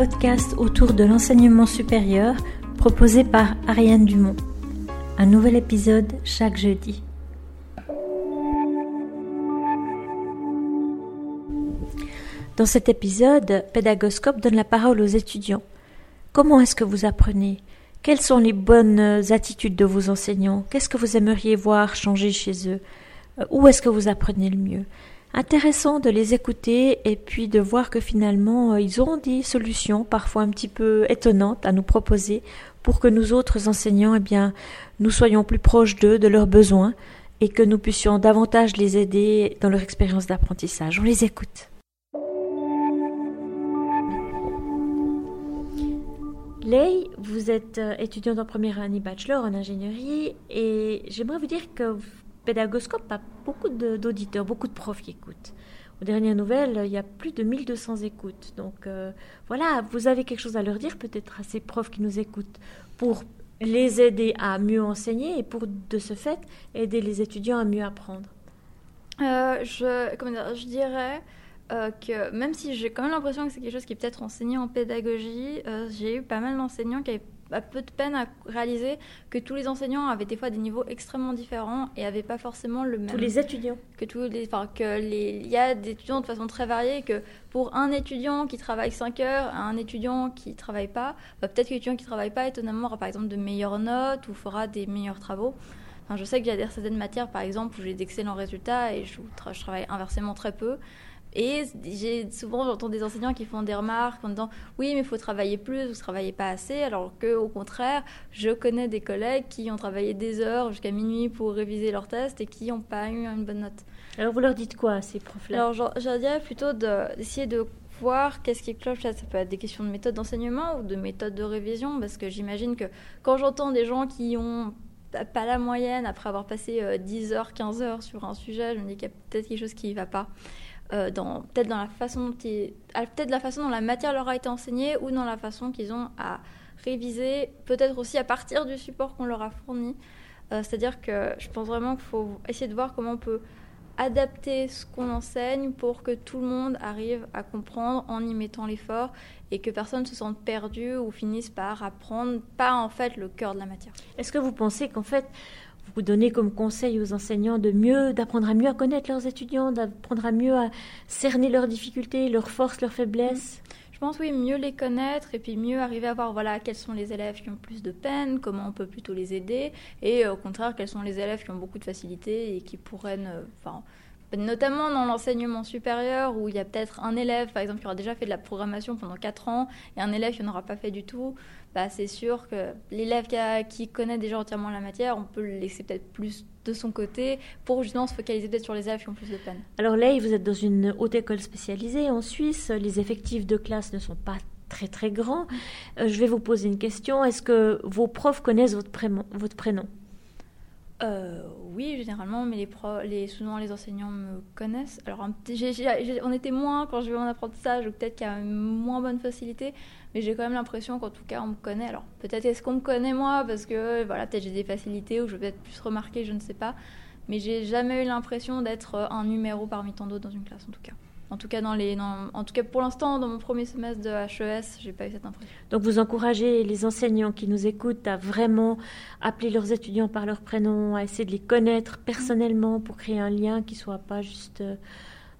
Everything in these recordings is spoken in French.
podcast autour de l'enseignement supérieur proposé par Ariane Dumont. Un nouvel épisode chaque jeudi. Dans cet épisode, Pédagoscope donne la parole aux étudiants. Comment est-ce que vous apprenez? Quelles sont les bonnes attitudes de vos enseignants? Qu'est-ce que vous aimeriez voir changer chez eux? Où est-ce que vous apprenez le mieux? Intéressant de les écouter et puis de voir que finalement euh, ils ont des solutions parfois un petit peu étonnantes à nous proposer pour que nous autres enseignants eh bien nous soyons plus proches d'eux, de leurs besoins et que nous puissions davantage les aider dans leur expérience d'apprentissage. On les écoute. Lei, vous êtes euh, étudiante en première année bachelor en ingénierie et j'aimerais vous dire que Pédagoscope a beaucoup d'auditeurs, beaucoup de profs qui écoutent. Aux dernières nouvelles, il y a plus de 1200 écoutes. Donc euh, voilà, vous avez quelque chose à leur dire peut-être à ces profs qui nous écoutent pour les aider à mieux enseigner et pour de ce fait aider les étudiants à mieux apprendre. Euh, je, dirais euh, que même si j'ai quand même l'impression que c'est quelque chose qui est peut-être enseigné en pédagogie, j'ai eu pas mal d'enseignants qui avaient a peu de peine à réaliser que tous les enseignants avaient des fois des niveaux extrêmement différents et n'avaient pas forcément le même. Tous les étudiants. Que tous les, enfin que les, il y a des étudiants de façon très variée que pour un étudiant qui travaille 5 heures, un étudiant qui travaille pas, bah, peut-être que l'étudiant qui travaille pas étonnamment aura par exemple de meilleures notes ou fera des meilleurs travaux. Enfin, je sais qu'il y a certaines matières par exemple où j'ai d'excellents résultats et je, je travaille inversement très peu. Et j'ai souvent j'entends des enseignants qui font des remarques en disant oui mais il faut travailler plus, vous ne travaillez pas assez, alors que au contraire je connais des collègues qui ont travaillé des heures jusqu'à minuit pour réviser leurs tests et qui n'ont pas eu une bonne note. Alors vous leur dites quoi à ces profs-là? Alors je, dirais plutôt d'essayer de, voir qu'est-ce qui cloche. Ça, ça peut être des questions de méthode d'enseignement ou de méthode de révision parce que j'imagine que quand j'entends des gens qui ont pas la moyenne après avoir passé 10 euh, heures, 15 heures sur un sujet, je me dis qu'il y a peut-être quelque chose qui ne va pas. Euh, dans peut-être dans la façon dont peut-être la façon dont la matière leur a été enseignée ou dans la façon qu'ils ont à réviser, peut-être aussi à partir du support qu'on leur a fourni. Euh, c'est-à-dire que je pense vraiment qu'il faut essayer de voir comment on peut adapter ce qu'on enseigne pour que tout le monde arrive à comprendre en y mettant l'effort et que personne ne se sente perdu ou finisse par apprendre pas en fait le cœur de la matière. Est-ce que vous pensez qu'en fait vous donnez comme conseil aux enseignants de mieux, d'apprendre à mieux connaître leurs étudiants, d'apprendre à mieux à cerner leurs difficultés, leurs forces, leurs faiblesses. Je pense oui, mieux les connaître et puis mieux arriver à voir voilà quels sont les élèves qui ont plus de peine, comment on peut plutôt les aider et au contraire quels sont les élèves qui ont beaucoup de facilité et qui pourraient enfin notamment dans l'enseignement supérieur où il y a peut-être un élève, par exemple, qui aura déjà fait de la programmation pendant 4 ans et un élève qui n'en aura pas fait du tout, bah, c'est sûr que l'élève qui, connaît déjà entièrement la matière, on peut le laisser peut-être plus de son côté pour justement se focaliser peut-être sur les élèves qui ont plus de peine. Alors là, vous êtes dans une haute école spécialisée en Suisse, les effectifs de classe ne sont pas très très grands. Euh, je vais vous poser une question, est-ce que vos profs connaissent votre Votre prénom? Euh, oui, généralement, mais les, les souvent les enseignants me connaissent. Alors, on était moins quand je vais en apprentissage, ou peut-être qu'il y a moins bonne facilité, mais j'ai quand même l'impression qu'en tout cas, on me connaît. Alors, peut-être est-ce qu'on me connaît moi, parce que voilà, peut-être j'ai des facilités, ou je vais peut-être plus remarquer, je ne sais pas. Mais j'ai jamais eu l'impression d'être un numéro parmi tant d'autres dans une classe, en tout cas. En tout cas, dans les, en tout cas pour l'instant, dans mon premier semestre de HES, j'ai pas eu cette impression. Donc vous encouragez les enseignants qui nous écoutent à vraiment appeler leurs étudiants par leur prénom, à essayer de les connaître personnellement pour créer un lien qui soit pas juste euh,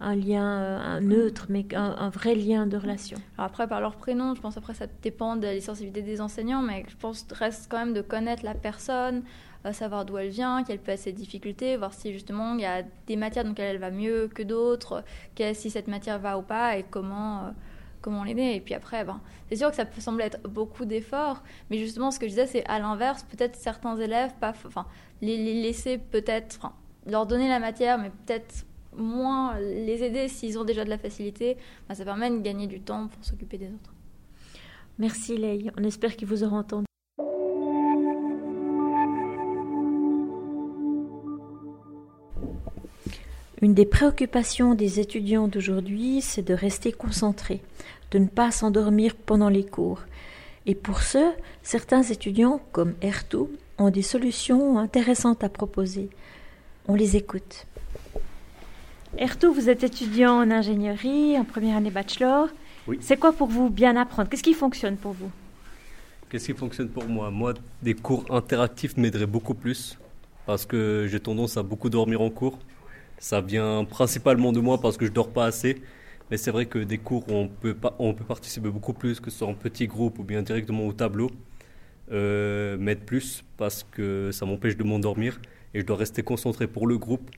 un lien euh, neutre, mais un, vrai lien de relation. Alors après, par leur prénom, je pense après ça dépend de la sensibilité des enseignants, mais je pense reste quand même de connaître la personne, savoir d'où elle vient, quelles peuvent être ses difficultés, voir si justement il y a des matières dans lesquelles elle va mieux que d'autres, si cette matière va ou pas et comment, euh, comment l'aider. Et puis après, ben, c'est sûr que ça peut sembler être beaucoup d'efforts, mais justement ce que je disais, c'est à l'inverse, peut-être certains élèves, pas, enfin, les, laisser peut-être, leur donner la matière, mais peut-être moins les aider s'ils ont déjà de la facilité, ben, ça permet de gagner du temps pour s'occuper des autres. Merci Leï, on espère qu'ils vous auront entendu. Une des préoccupations des étudiants d'aujourd'hui, c'est de rester concentrés, de ne pas s'endormir pendant les cours. Et pour ce, certains étudiants, comme Ertou, ont des solutions intéressantes à proposer. On les écoute. Ertou, vous êtes étudiant en ingénierie, en première année bachelor. Oui. C'est quoi pour vous bien apprendre? Qu'est-ce qui fonctionne pour vous? Qu'est-ce qui fonctionne pour moi? Moi, des cours interactifs m'aideraient beaucoup plus parce que j'ai tendance à beaucoup dormir en cours. Ça vient principalement de moi parce que je dors pas assez. Mais c'est vrai que des cours on peut, on peut participer beaucoup plus, que ce soit en petit groupe ou bien directement au tableau, euh, m'aident plus parce que ça m'empêche de m'endormir et je dois rester concentré pour le groupe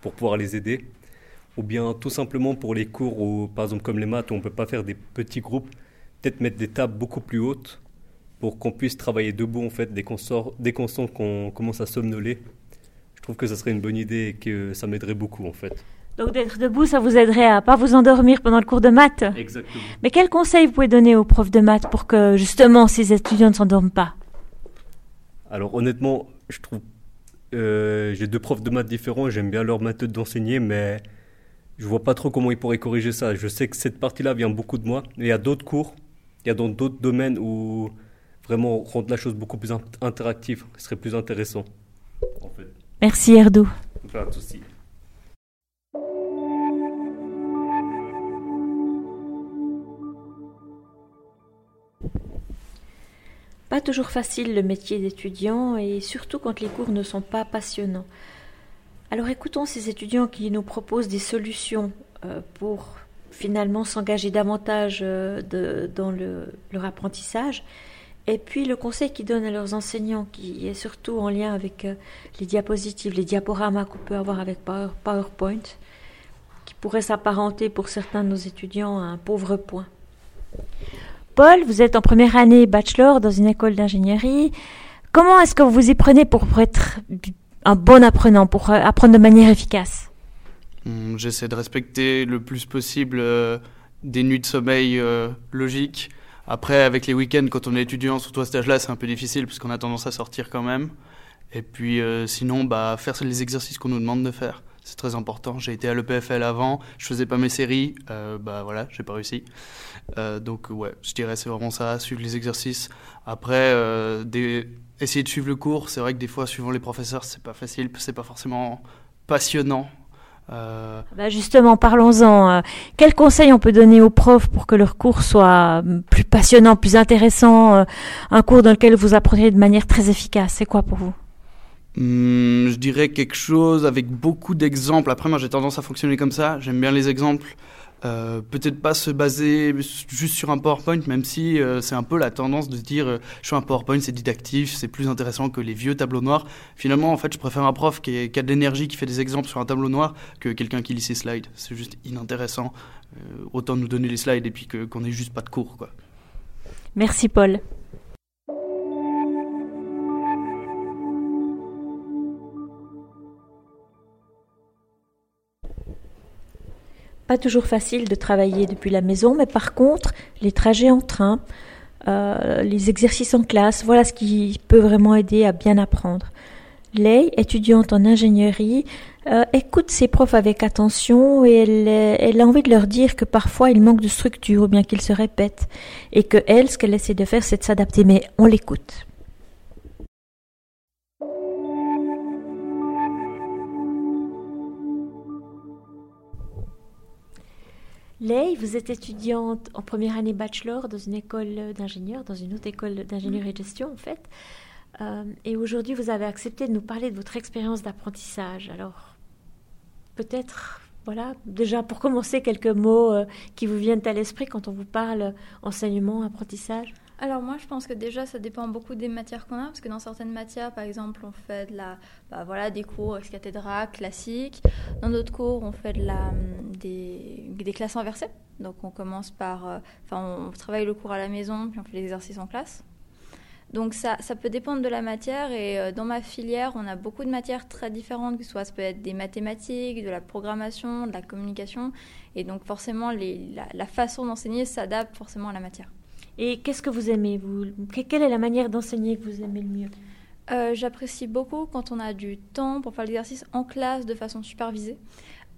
pour pouvoir les aider. Ou bien tout simplement pour les cours, où, par exemple comme les maths, où on ne peut pas faire des petits groupes, peut-être mettre des tables beaucoup plus hautes pour qu'on puisse travailler debout en fait dès qu'on sort, dès qu'on sent qu'on commence à somnoler. Je trouve que ça serait une bonne idée et que ça m'aiderait beaucoup en fait. Donc d'être debout, ça vous aiderait à pas vous endormir pendant le cours de maths Exactement. Mais quel conseil vous pouvez donner aux profs de maths pour que justement ces étudiants ne s'endorment pas? Alors honnêtement, je trouve euh, j'ai deux profs de maths différents, j'aime bien leur méthode d'enseigner, mais je vois pas trop comment ils pourraient corriger ça. Je sais que cette partie-là vient beaucoup de moi, mais il y a d'autres cours, il y a dans d'autres domaines où vraiment rendre la chose beaucoup plus interactive, ce serait plus intéressant. Merci Erdou. Pas de souci. Pas toujours facile le métier d'étudiant et surtout quand les cours ne sont pas passionnants. Alors écoutons ces étudiants qui nous proposent des solutions euh, pour finalement s'engager davantage euh, dans leur apprentissage et puis le conseil qu'ils donnent à leurs enseignants qui est surtout en lien avec euh, les diapositives, les diaporamas qu'on peut avoir avec PowerPoint qui pourrait s'apparenter pour certains de nos étudiants à un pauvre point. Paul, vous êtes en première année bachelor dans une école d'ingénierie. Comment est-ce que vous vous y prenez pour être un bon apprenant, pour euh, apprendre de manière efficace? J'essaie de respecter le plus possible euh, des nuits de sommeil logiques. Après, avec les week-ends, quand on est étudiant, surtout à cet âge-là, c'est un peu difficile parce qu'on a tendance à sortir quand même. Et puis sinon, bah, faire les exercices qu'on nous demande de faire. C'est très important. J'ai été à l'EPFL avant, je faisais pas mes séries, bah voilà, j'ai pas réussi. Euh, donc ouais, je dirais c'est vraiment ça, suivre les exercices. Après, euh, essayer de suivre le cours, c'est vrai que des fois, suivant les professeurs, c'est pas facile, c'est pas forcément passionnant. Euh, bah justement, parlons-en. Quels conseils on peut donner aux profs pour que leur cours soit plus passionnant, plus intéressant, un cours dans lequel vous apprenez de manière très efficace? C'est quoi pour vous? Hmm, Je dirais quelque chose avec beaucoup d'exemples. Après, moi, j'ai tendance à fonctionner comme ça. J'aime bien les exemples. Euh, peut-être pas se baser juste sur un PowerPoint, même si euh, c'est un peu la tendance de dire euh, je suis un PowerPoint, c'est didactif, c'est plus intéressant que les vieux tableaux noirs. Finalement, en fait, je préfère un prof qui, a de l'énergie, qui fait des exemples sur un tableau noir, que quelqu'un qui lit ses slides. C'est juste inintéressant. autant nous donner les slides et puis qu'on n'ait juste pas de cours. Quoi. Merci Paul. Pas toujours facile de travailler depuis la maison, mais par contre, les trajets en train, euh, les exercices en classe, voilà ce qui peut vraiment aider à bien apprendre. Lei, étudiante en ingénierie, euh, écoute ses profs avec attention et elle, a envie de leur dire que parfois il manque de structure ou bien qu'ils se répètent et que elle, ce qu'elle essaie de faire, c'est de s'adapter, mais on l'écoute. Lei, vous êtes étudiante en première année bachelor dans une école d'ingénieur, dans une autre école d'ingénieur et gestion en fait. Euh, et aujourd'hui, vous avez accepté de nous parler de votre expérience d'apprentissage. Alors, peut-être, voilà, déjà pour commencer, quelques mots euh, qui vous viennent à l'esprit quand on vous parle enseignement, apprentissage alors moi, je pense que déjà, ça dépend beaucoup des matières qu'on a, parce que dans certaines matières, par exemple, on fait de la, bah, voilà, des cours ex cathédra classiques. Dans d'autres cours, on fait de la, des, des classes inversées. Donc on commence par, euh, enfin, on travaille le cours à la maison, puis on fait l'exercice en classe. Donc ça, ça peut dépendre de la matière et euh, dans ma filière, on a beaucoup de matières très différentes, que ce soit ça peut être des mathématiques, de la programmation, de la communication, et donc forcément les, la façon d'enseigner s'adapte forcément à la matière. Et qu'est-ce que vous aimez Quelle est la manière d'enseigner que vous aimez le mieux? Euh, J'apprécie beaucoup quand on a du temps pour faire l'exercice en classe de façon supervisée.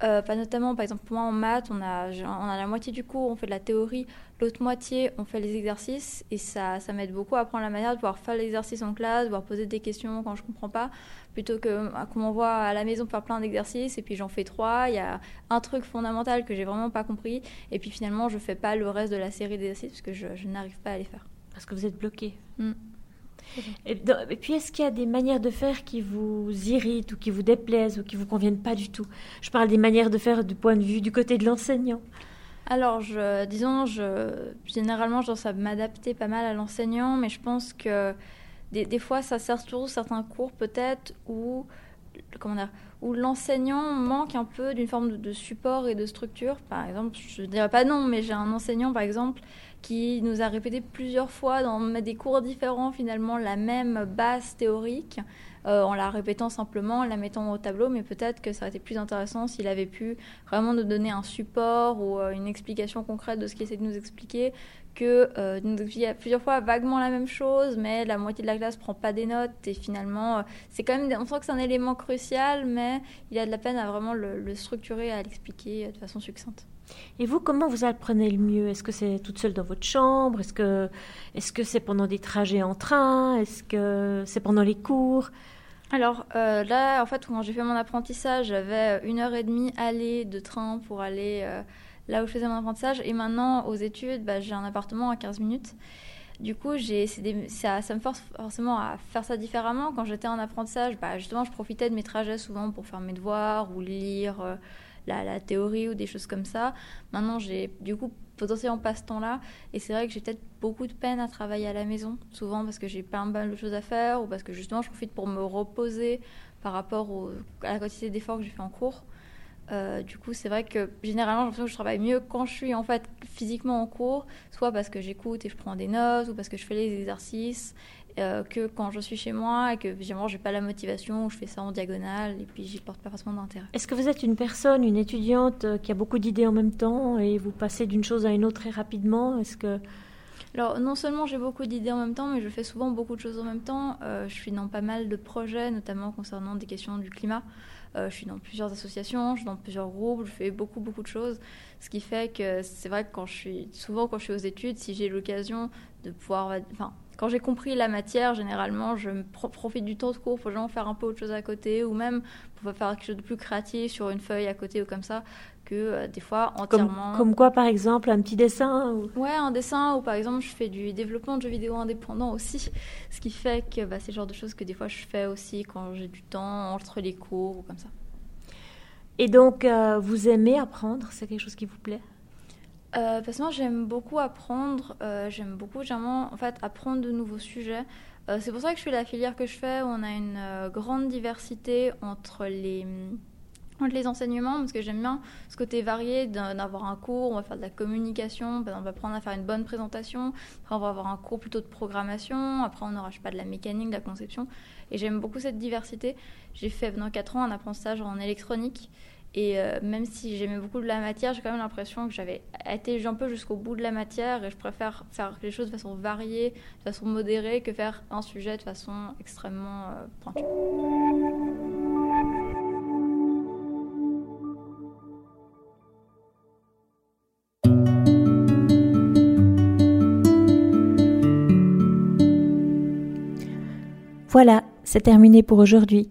Euh, pas notamment, par exemple, pour moi en maths, on a, on a la moitié du cours, on fait de la théorie, l'autre moitié, on fait les exercices, et ça, ça m'aide beaucoup à apprendre la manière de pouvoir faire l'exercice en classe, de pouvoir poser des questions quand je comprends pas, plutôt que qu'on m'envoie à la maison faire plein d'exercices, et puis j'en fais trois, il y a un truc fondamental que j'ai vraiment pas compris, et puis finalement, je fais pas le reste de la série d'exercices parce que je, je n'arrive pas à les faire. Parce que vous êtes bloqué. Mm. Et, puis, est-ce qu'il y a des manières de faire qui vous irritent ou qui vous déplaisent ou qui vous conviennent pas du tout? Je parle des manières de faire du point de vue du côté de l'enseignant. Alors, disons, je, généralement, je dois m'adapter pas mal à l'enseignant, mais je pense que des, fois, ça sert surtout certains cours peut-être où, où l'enseignant manque un peu d'une forme de, de, support et de structure. Par exemple, je ne dirais pas non, mais j'ai un enseignant, par exemple, qui nous a répété plusieurs fois dans des cours différents finalement la même base théorique euh, en la répétant simplement, en la mettant au tableau, mais peut-être que ça aurait été plus intéressant s'il avait pu vraiment nous donner un support ou euh, une explication concrète de ce qu'il essaie de nous expliquer, que euh, nous expliquer plusieurs fois vaguement la même chose, mais la moitié de la classe prend pas des notes et finalement c'est quand même, on sent que c'est un élément crucial, mais il a de la peine à vraiment le, le structurer, à l'expliquer de façon succincte. Et vous, comment vous apprenez le mieux? Est-ce que c'est toute seule dans votre chambre? Est-ce que est-ce c'est pendant des trajets en train? Est-ce que c'est pendant les cours? Alors euh, là, en fait, quand j'ai fait mon apprentissage, j'avais une heure et demie aller de train pour aller euh, là où je faisais mon apprentissage. Et maintenant, aux études, bah, j'ai un appartement à 15 minutes. Du coup, j'ai, ça, ça, me force forcément à faire ça différemment. Quand j'étais en apprentissage, bah, justement, je profitais de mes trajets souvent pour faire mes devoirs ou lire. Euh, la, théorie ou des choses comme ça. Maintenant, j'ai du coup potentiellement pas ce temps-là. Et c'est vrai que j'ai peut-être beaucoup de peine à travailler à la maison, souvent parce que j'ai pas mal de choses à faire ou parce que justement je profite pour me reposer par rapport à la quantité d'efforts que j'ai fait en cours. Euh, du coup, c'est vrai que généralement, j'ai l'impression que je travaille mieux quand je suis en fait physiquement en cours, soit parce que j'écoute et je prends des notes, ou parce que je fais les exercices, euh, que quand je suis chez moi et que je j'ai pas la motivation, je fais ça en diagonale et puis j'y porte pas forcément d'intérêt. Est-ce que vous êtes une personne, une étudiante euh, qui a beaucoup d'idées en même temps et vous passez d'une chose à une autre très rapidement? Est-ce que alors non seulement j'ai beaucoup d'idées en même temps, mais je fais souvent beaucoup de choses en même temps. Euh, je suis dans pas mal de projets, notamment concernant des questions du climat. Je suis dans plusieurs associations, je suis dans plusieurs groupes, je fais beaucoup beaucoup de choses. Ce qui fait que c'est vrai que quand je suis souvent quand je suis aux études, si j'ai l'occasion de pouvoir, enfin quand j'ai compris la matière, généralement, je profite du temps de cours pour genre faire un peu autre chose à côté, ou même pour faire quelque chose de plus créatif sur une feuille à côté ou comme ça, que euh, des fois entièrement. Comme, quoi, par exemple, un petit dessin ou... Ouais, un dessin, ou par exemple, je fais du développement de jeux vidéo indépendants aussi, ce qui fait que bah, c'est le genre de choses que des fois je fais aussi quand j'ai du temps entre les cours ou comme ça. Et donc, euh, vous aimez apprendre C'est quelque chose qui vous plaît? Euh, parce que moi j'aime beaucoup apprendre, euh, j'aime beaucoup généralement en fait apprendre de nouveaux sujets. Euh, c'est pour ça que je fais la filière que je fais où on a une euh, grande diversité entre les entre les enseignements parce que j'aime bien ce côté varié d'avoir un cours, on va faire de la communication, on va apprendre à faire une bonne présentation, après on va avoir un cours plutôt de programmation, après on aura je pas de la mécanique, de la conception et j'aime beaucoup cette diversité. J'ai fait pendant 4 ans un apprentissage en électronique et euh, même si j'aimais beaucoup de la matière, j'ai quand même l'impression que j'avais été un peu jusqu'au bout de la matière et je préfère faire les choses de façon variée, de façon modérée, que faire un sujet de façon extrêmement euh, pointue. Voilà, c'est terminé pour aujourd'hui.